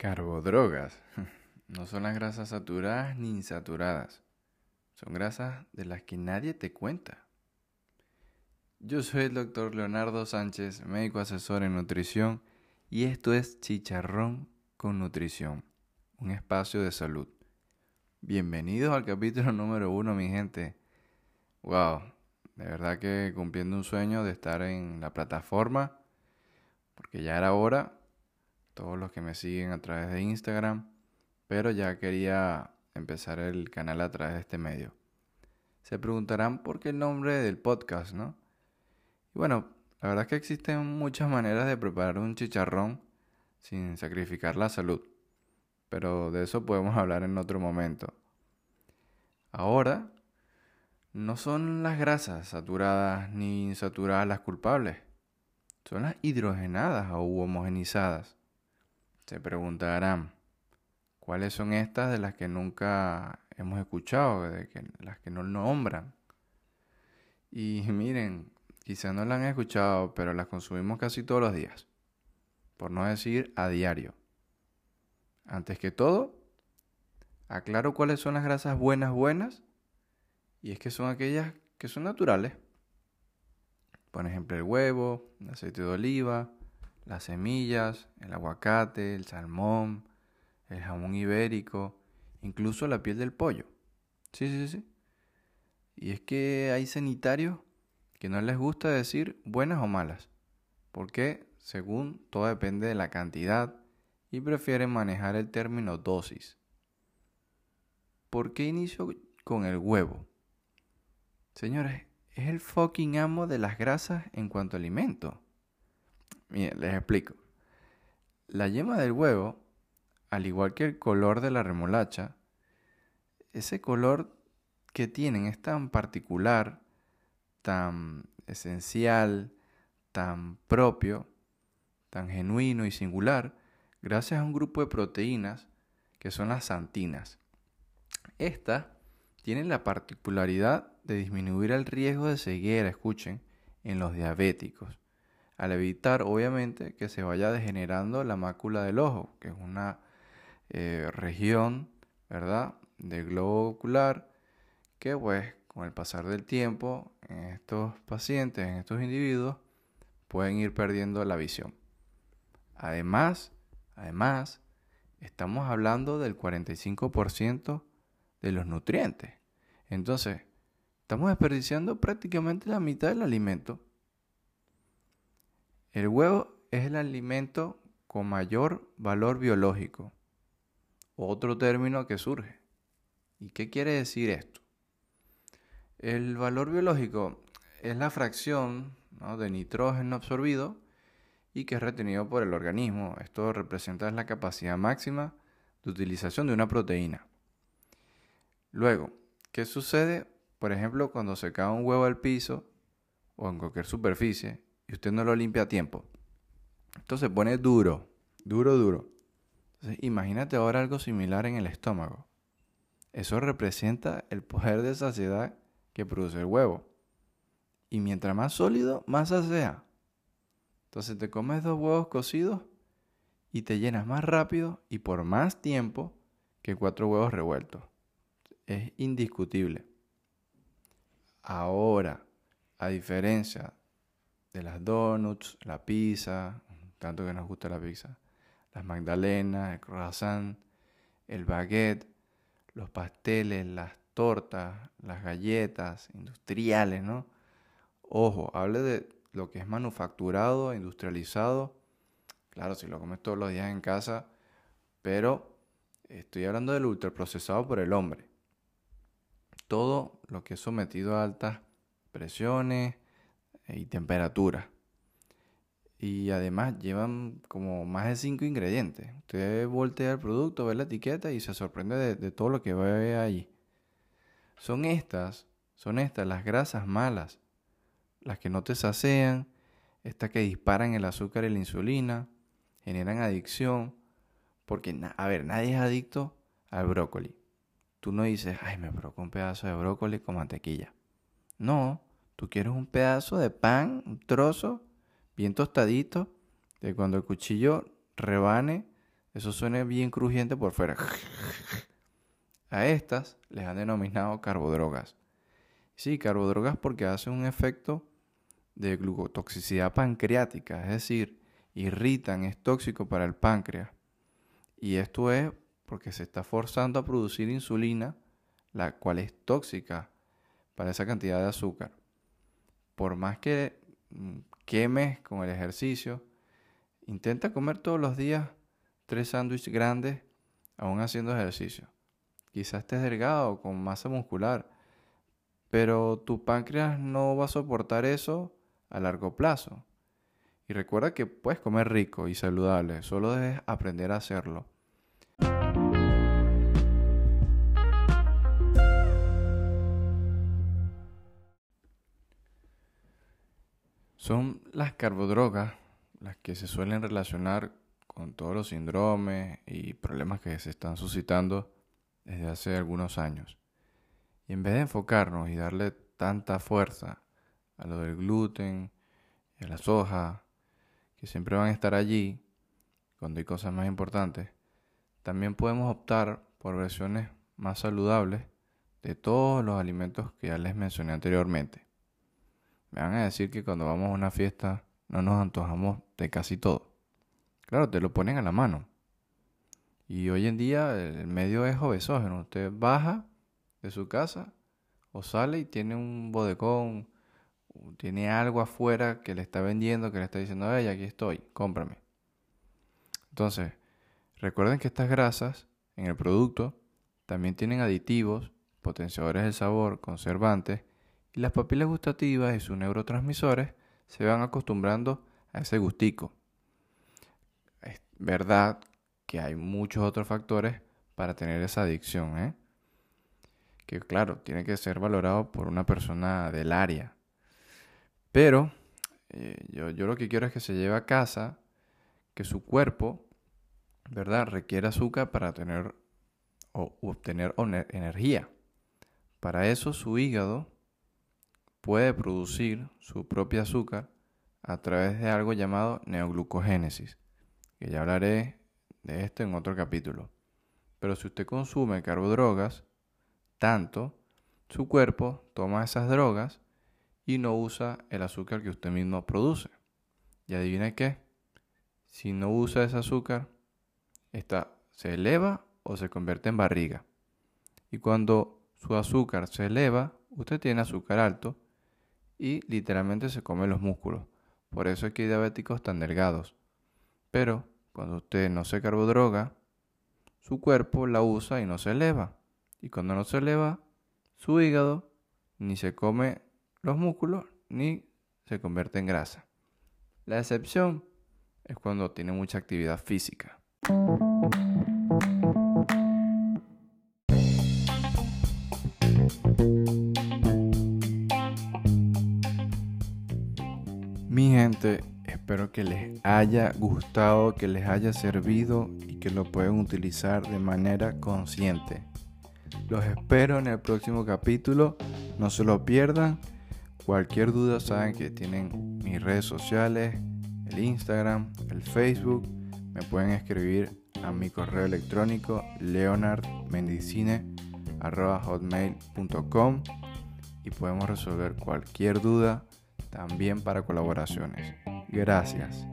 Carbodrogas no son las grasas saturadas ni insaturadas. Son grasas de las que nadie te cuenta. Yo soy el doctor Leonardo Sánchez, médico asesor en nutrición, y esto es Chicharrón con Nutrición, un espacio de salud. Bienvenidos al capítulo número uno, mi gente. Wow, de verdad que cumpliendo un sueño de estar en la plataforma, porque ya era hora todos los que me siguen a través de Instagram, pero ya quería empezar el canal a través de este medio. Se preguntarán por qué el nombre del podcast, ¿no? Y bueno, la verdad es que existen muchas maneras de preparar un chicharrón sin sacrificar la salud, pero de eso podemos hablar en otro momento. Ahora, no son las grasas saturadas ni insaturadas las culpables, son las hidrogenadas o homogenizadas. Se preguntarán, ¿cuáles son estas de las que nunca hemos escuchado, de que, las que no nombran? Y miren, quizás no las han escuchado, pero las consumimos casi todos los días, por no decir a diario. Antes que todo, aclaro cuáles son las grasas buenas buenas, y es que son aquellas que son naturales. Por ejemplo, el huevo, el aceite de oliva, las semillas, el aguacate, el salmón, el jamón ibérico, incluso la piel del pollo. Sí, sí, sí. Y es que hay sanitarios que no les gusta decir buenas o malas, porque según todo depende de la cantidad y prefieren manejar el término dosis. ¿Por qué inicio con el huevo? Señores, es el fucking amo de las grasas en cuanto alimento. Miren, les explico. La yema del huevo, al igual que el color de la remolacha, ese color que tienen es tan particular, tan esencial, tan propio, tan genuino y singular, gracias a un grupo de proteínas que son las santinas. Estas tienen la particularidad de disminuir el riesgo de ceguera, escuchen, en los diabéticos al evitar obviamente que se vaya degenerando la mácula del ojo, que es una eh, región, ¿verdad?, del globo ocular que pues con el pasar del tiempo en estos pacientes, en estos individuos, pueden ir perdiendo la visión. Además, además, estamos hablando del 45% de los nutrientes. Entonces, estamos desperdiciando prácticamente la mitad del alimento el huevo es el alimento con mayor valor biológico. Otro término que surge. ¿Y qué quiere decir esto? El valor biológico es la fracción de nitrógeno absorbido y que es retenido por el organismo. Esto representa la capacidad máxima de utilización de una proteína. Luego, ¿qué sucede? Por ejemplo, cuando se cae un huevo al piso o en cualquier superficie y usted no lo limpia a tiempo. Esto se pone duro, duro, duro. Entonces, imagínate ahora algo similar en el estómago. Eso representa el poder de saciedad que produce el huevo. Y mientras más sólido, más sea. Entonces te comes dos huevos cocidos y te llenas más rápido y por más tiempo que cuatro huevos revueltos. Es indiscutible. Ahora, a diferencia de las donuts, la pizza, tanto que nos gusta la pizza, las magdalenas, el croissant, el baguette, los pasteles, las tortas, las galletas industriales, ¿no? Ojo, hable de lo que es manufacturado, industrializado. Claro, si lo comes todos los días en casa, pero estoy hablando del ultraprocesado por el hombre. Todo lo que es sometido a altas presiones, y temperatura. Y además llevan como más de 5 ingredientes. Usted voltea el producto, ve la etiqueta y se sorprende de, todo lo que ve ahí. Son estas, son estas las grasas malas, las que no te sacian, estas que disparan el azúcar y la insulina, generan adicción. Porque, a ver, nadie es adicto al brócoli. Tú no dices, ay, me provoca un pedazo de brócoli con mantequilla. No, Tú quieres un pedazo de pan, un trozo, bien tostadito, de cuando el cuchillo rebane eso suene bien crujiente por fuera. A estas les han denominado carbodrogas. Sí, carbodrogas porque hacen un efecto de glucotoxicidad pancreática, es decir, irritan, es tóxico para el páncreas. Y esto es porque se está forzando a producir insulina, la cual es tóxica para esa cantidad de azúcar. Por más que mm, quemes con el ejercicio, intenta comer todos los días tres sándwiches grandes aún haciendo ejercicio. Quizás estés delgado con masa muscular, pero tu páncreas no va a soportar eso a largo plazo. Y recuerda que puedes comer rico y saludable, solo debes aprender a hacerlo. Son las carbodrogas las que se suelen relacionar con todos los síndromes y problemas que se están suscitando desde hace algunos años. Y en vez de enfocarnos y darle tanta fuerza a lo del gluten y a la soja, que siempre van a estar allí cuando hay cosas más importantes, también podemos optar por versiones más saludables de todos los alimentos que ya les mencioné anteriormente. Me van a decir que cuando vamos a una fiesta no nos antojamos de casi todo. Claro, te lo ponen a la mano. Y hoy en día el medio es obesógeno. Usted baja de su casa o sale y tiene un bodegón, tiene algo afuera que le está vendiendo, que le está diciendo, hey, aquí estoy, cómprame. Entonces, recuerden que estas grasas en el producto también tienen aditivos, potenciadores del sabor, conservantes, y las papilas gustativas y sus neurotransmisores se van acostumbrando a ese gustico. Es verdad que hay muchos otros factores para tener esa adicción, ¿eh? que claro, tiene que ser valorado por una persona del área. Pero eh, yo, yo, lo que quiero es que se lleve a casa, que su cuerpo, ¿verdad?, requiere azúcar para tener o obtener energía. Para eso su hígado puede producir su propio azúcar a través de algo llamado neoglucogénesis, que ya hablaré de esto en otro capítulo. Pero si usted consume carbodrogas, tanto, su cuerpo toma esas drogas y no usa el azúcar que usted mismo produce. Y adivina qué, si no usa ese azúcar, esta se eleva o se convierte en barriga. Y cuando su azúcar se eleva, usted tiene azúcar alto y literalmente se come los músculos. Por eso es que hay diabéticos tan delgados. Pero cuando usted no se carbodroga, su cuerpo la usa y no se eleva. Y cuando no se eleva, su hígado ni se come los músculos ni se convierte en grasa. La excepción es cuando tiene mucha actividad física. Que les haya gustado, que les haya servido y que lo puedan utilizar de manera consciente. Los espero en el próximo capítulo. No se lo pierdan. Cualquier duda saben que tienen mis redes sociales, el Instagram, el Facebook. Me pueden escribir a mi correo electrónico leonardmendicine.com y podemos resolver cualquier duda también para colaboraciones. Gracias.